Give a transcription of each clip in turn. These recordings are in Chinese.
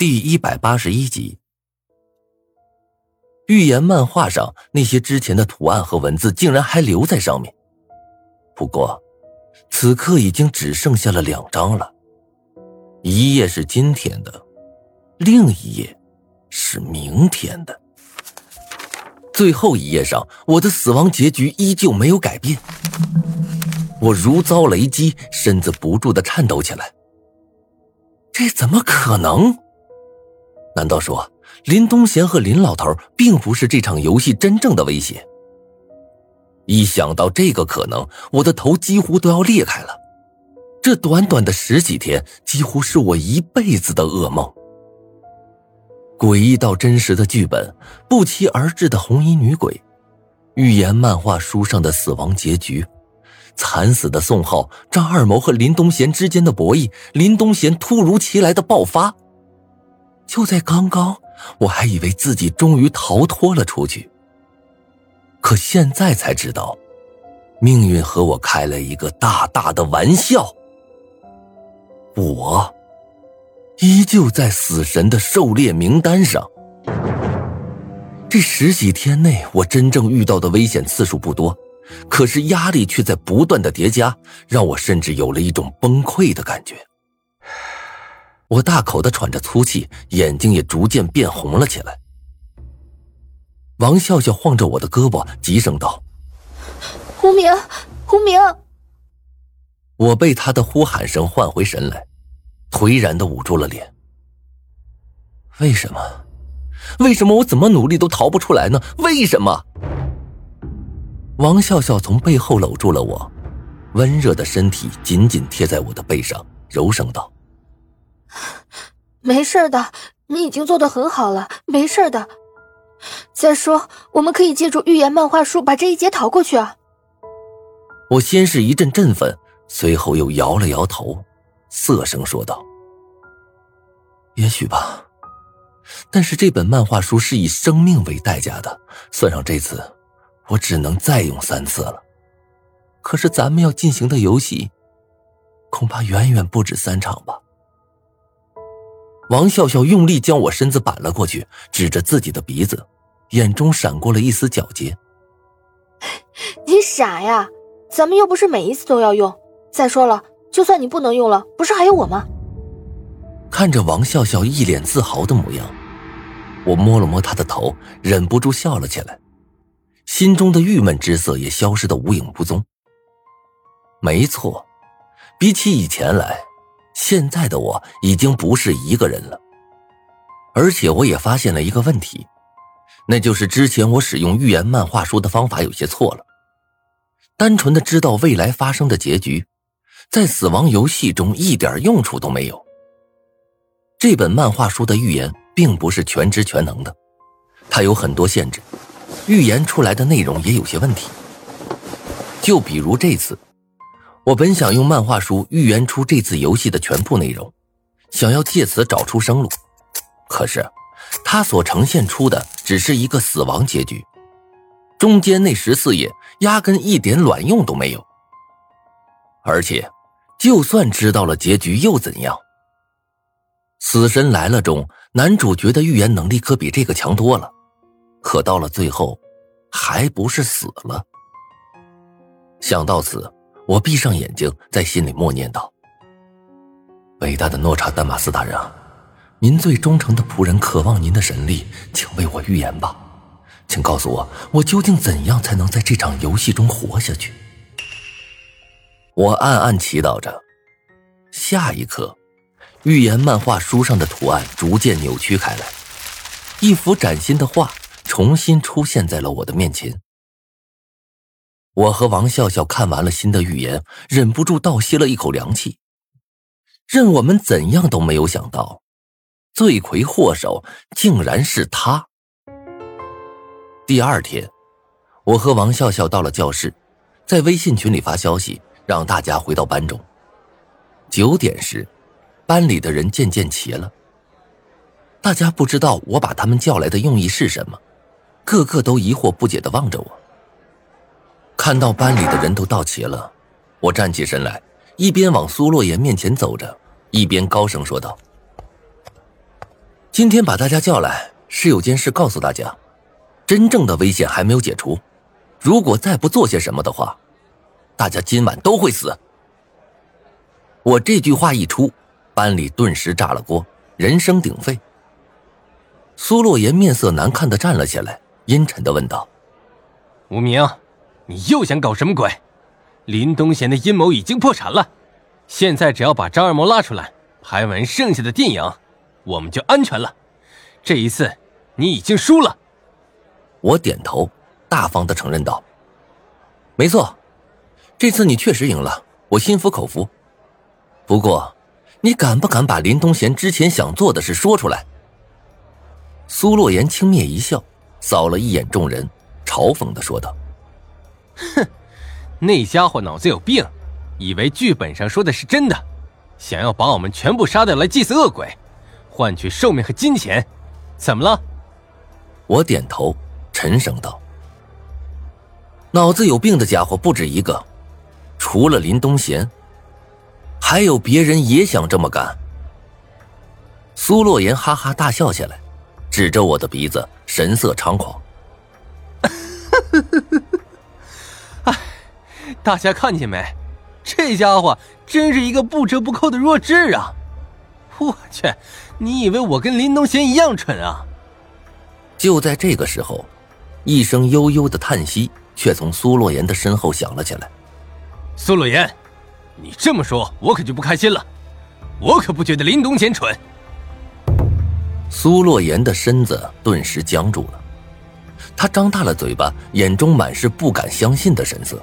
第一百八十一集，预言漫画上那些之前的图案和文字竟然还留在上面。不过，此刻已经只剩下了两张了，一页是今天的，另一页是明天的。最后一页上，我的死亡结局依旧没有改变。我如遭雷击，身子不住的颤抖起来。这怎么可能？难道说林东贤和林老头并不是这场游戏真正的威胁？一想到这个可能，我的头几乎都要裂开了。这短短的十几天，几乎是我一辈子的噩梦。诡异到真实的剧本，不期而至的红衣女鬼，预言漫画书上的死亡结局，惨死的宋浩、张二谋和林东贤之间的博弈，林东贤突如其来的爆发。就在刚刚，我还以为自己终于逃脱了出去。可现在才知道，命运和我开了一个大大的玩笑。我依旧在死神的狩猎名单上。这十几天内，我真正遇到的危险次数不多，可是压力却在不断的叠加，让我甚至有了一种崩溃的感觉。我大口的喘着粗气，眼睛也逐渐变红了起来。王笑笑晃着我的胳膊，急声道：“胡明，胡明！”我被他的呼喊声唤回神来，颓然的捂住了脸。为什么？为什么我怎么努力都逃不出来呢？为什么？王笑笑从背后搂住了我，温热的身体紧紧贴在我的背上，柔声道。没事的，你已经做的很好了，没事的。再说，我们可以借助预言漫画书把这一劫逃过去啊！我先是一阵振奋，随后又摇了摇头，涩声说道：“也许吧，但是这本漫画书是以生命为代价的，算上这次，我只能再用三次了。可是咱们要进行的游戏，恐怕远远不止三场吧。”王笑笑用力将我身子扳了过去，指着自己的鼻子，眼中闪过了一丝皎洁。你傻呀！咱们又不是每一次都要用。再说了，就算你不能用了，不是还有我吗？看着王笑笑一脸自豪的模样，我摸了摸她的头，忍不住笑了起来，心中的郁闷之色也消失的无影无踪。没错，比起以前来。现在的我已经不是一个人了，而且我也发现了一个问题，那就是之前我使用预言漫画书的方法有些错了。单纯的知道未来发生的结局，在死亡游戏中一点用处都没有。这本漫画书的预言并不是全知全能的，它有很多限制，预言出来的内容也有些问题。就比如这次。我本想用漫画书预言出这次游戏的全部内容，想要借此找出生路，可是，它所呈现出的只是一个死亡结局，中间那十四页压根一点卵用都没有。而且，就算知道了结局又怎样？死神来了中，男主角的预言能力可比这个强多了，可到了最后，还不是死了？想到此。我闭上眼睛，在心里默念道：“伟大的诺查丹马斯大人，您最忠诚的仆人渴望您的神力，请为我预言吧，请告诉我，我究竟怎样才能在这场游戏中活下去？”我暗暗祈祷着。下一刻，预言漫画书上的图案逐渐扭曲开来，一幅崭新的画重新出现在了我的面前。我和王笑笑看完了新的预言，忍不住倒吸了一口凉气。任我们怎样都没有想到，罪魁祸首竟然是他。第二天，我和王笑笑到了教室，在微信群里发消息，让大家回到班中。九点时，班里的人渐渐齐了。大家不知道我把他们叫来的用意是什么，个个都疑惑不解的望着我。看到班里的人都到齐了，我站起身来，一边往苏洛言面前走着，一边高声说道：“今天把大家叫来，是有件事告诉大家：真正的危险还没有解除。如果再不做些什么的话，大家今晚都会死。我这句话一出，班里顿时炸了锅，人声鼎沸。苏洛言面色难看的站了起来，阴沉的问道：“无名，你又想搞什么鬼？林东贤的阴谋已经破产了，现在只要把张二毛拉出来，拍完剩下的电影，我们就安全了。这一次，你已经输了。”我点头，大方的承认道：“没错，这次你确实赢了，我心服口服。不过，你敢不敢把林东贤之前想做的事说出来？”苏洛言轻蔑一笑，扫了一眼众人，嘲讽的说道：“哼，那家伙脑子有病，以为剧本上说的是真的，想要把我们全部杀掉来祭祀恶鬼，换取寿命和金钱，怎么了？”我点头。沉声道：“脑子有病的家伙不止一个，除了林东贤，还有别人也想这么干。”苏洛言哈哈大笑起来，指着我的鼻子，神色猖狂：“哎，大家看见没？这家伙真是一个不折不扣的弱智啊！我去，你以为我跟林东贤一样蠢啊？”就在这个时候。一声悠悠的叹息，却从苏洛言的身后响了起来。苏洛言，你这么说，我可就不开心了。我可不觉得林东贤蠢。苏洛言的身子顿时僵住了，他张大了嘴巴，眼中满是不敢相信的神色。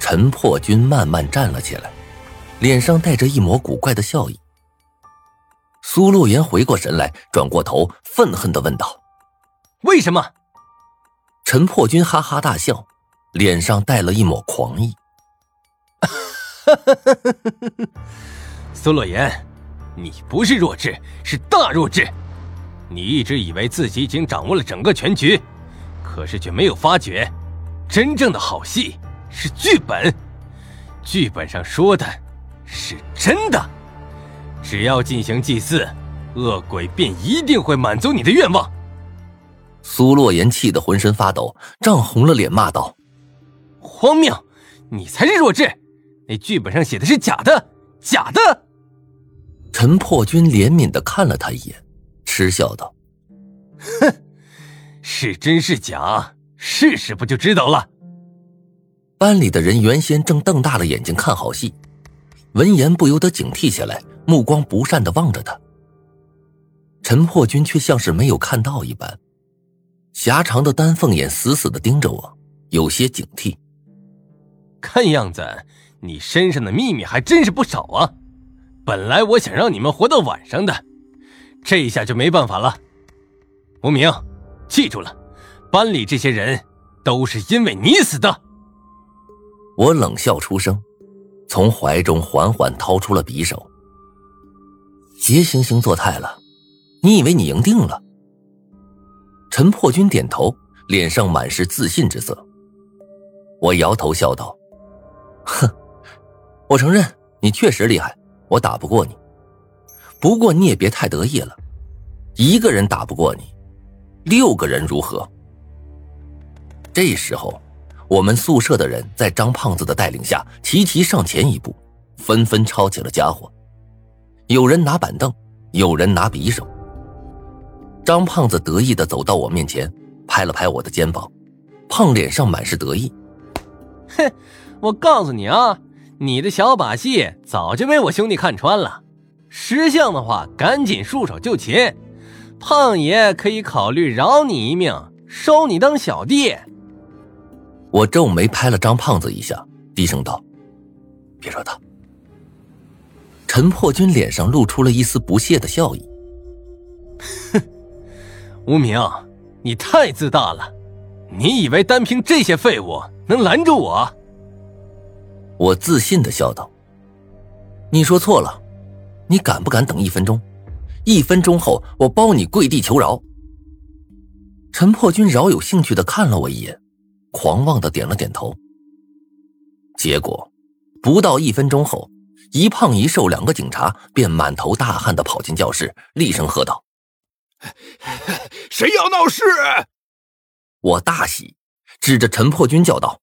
陈破军慢慢站了起来，脸上带着一抹古怪的笑意。苏洛言回过神来，转过头，愤恨的问道。为什么？陈破军哈哈大笑，脸上带了一抹狂意。苏洛言，你不是弱智，是大弱智。你一直以为自己已经掌握了整个全局，可是却没有发觉，真正的好戏是剧本。剧本上说的是真的，只要进行祭祀，恶鬼便一定会满足你的愿望。苏洛言气得浑身发抖，涨红了脸，骂道：“荒谬！你才是弱智！那剧本上写的是假的，假的！”陈破军怜悯的看了他一眼，嗤笑道：“哼，是真是假，试试不就知道了。”班里的人原先正瞪大了眼睛看好戏，闻言不由得警惕起来，目光不善的望着他。陈破军却像是没有看到一般。狭长的丹凤眼死死的盯着我，有些警惕。看样子你身上的秘密还真是不少啊！本来我想让你们活到晚上的，这一下就没办法了。无名，记住了，班里这些人都是因为你死的。我冷笑出声，从怀中缓缓掏出了匕首。别惺惺作态了，你以为你赢定了？陈破军点头，脸上满是自信之色。我摇头笑道：“哼，我承认你确实厉害，我打不过你。不过你也别太得意了，一个人打不过你，六个人如何？”这时候，我们宿舍的人在张胖子的带领下齐齐上前一步，纷纷抄起了家伙，有人拿板凳，有人拿匕首。张胖子得意的走到我面前，拍了拍我的肩膀，胖脸上满是得意。哼，我告诉你啊，你的小把戏早就被我兄弟看穿了。识相的话，赶紧束手就擒。胖爷可以考虑饶你一命，收你当小弟。我皱眉拍了张胖子一下，低声道：“别惹他。”陈破军脸上露出了一丝不屑的笑意。哼。无名，你太自大了！你以为单凭这些废物能拦住我？我自信的笑道：“你说错了，你敢不敢等一分钟？一分钟后，我包你跪地求饶。”陈破军饶有兴趣的看了我一眼，狂妄的点了点头。结果，不到一分钟后，一胖一瘦两个警察便满头大汗的跑进教室，厉声喝道：“谁要闹事？”我大喜，指着陈破军叫道：“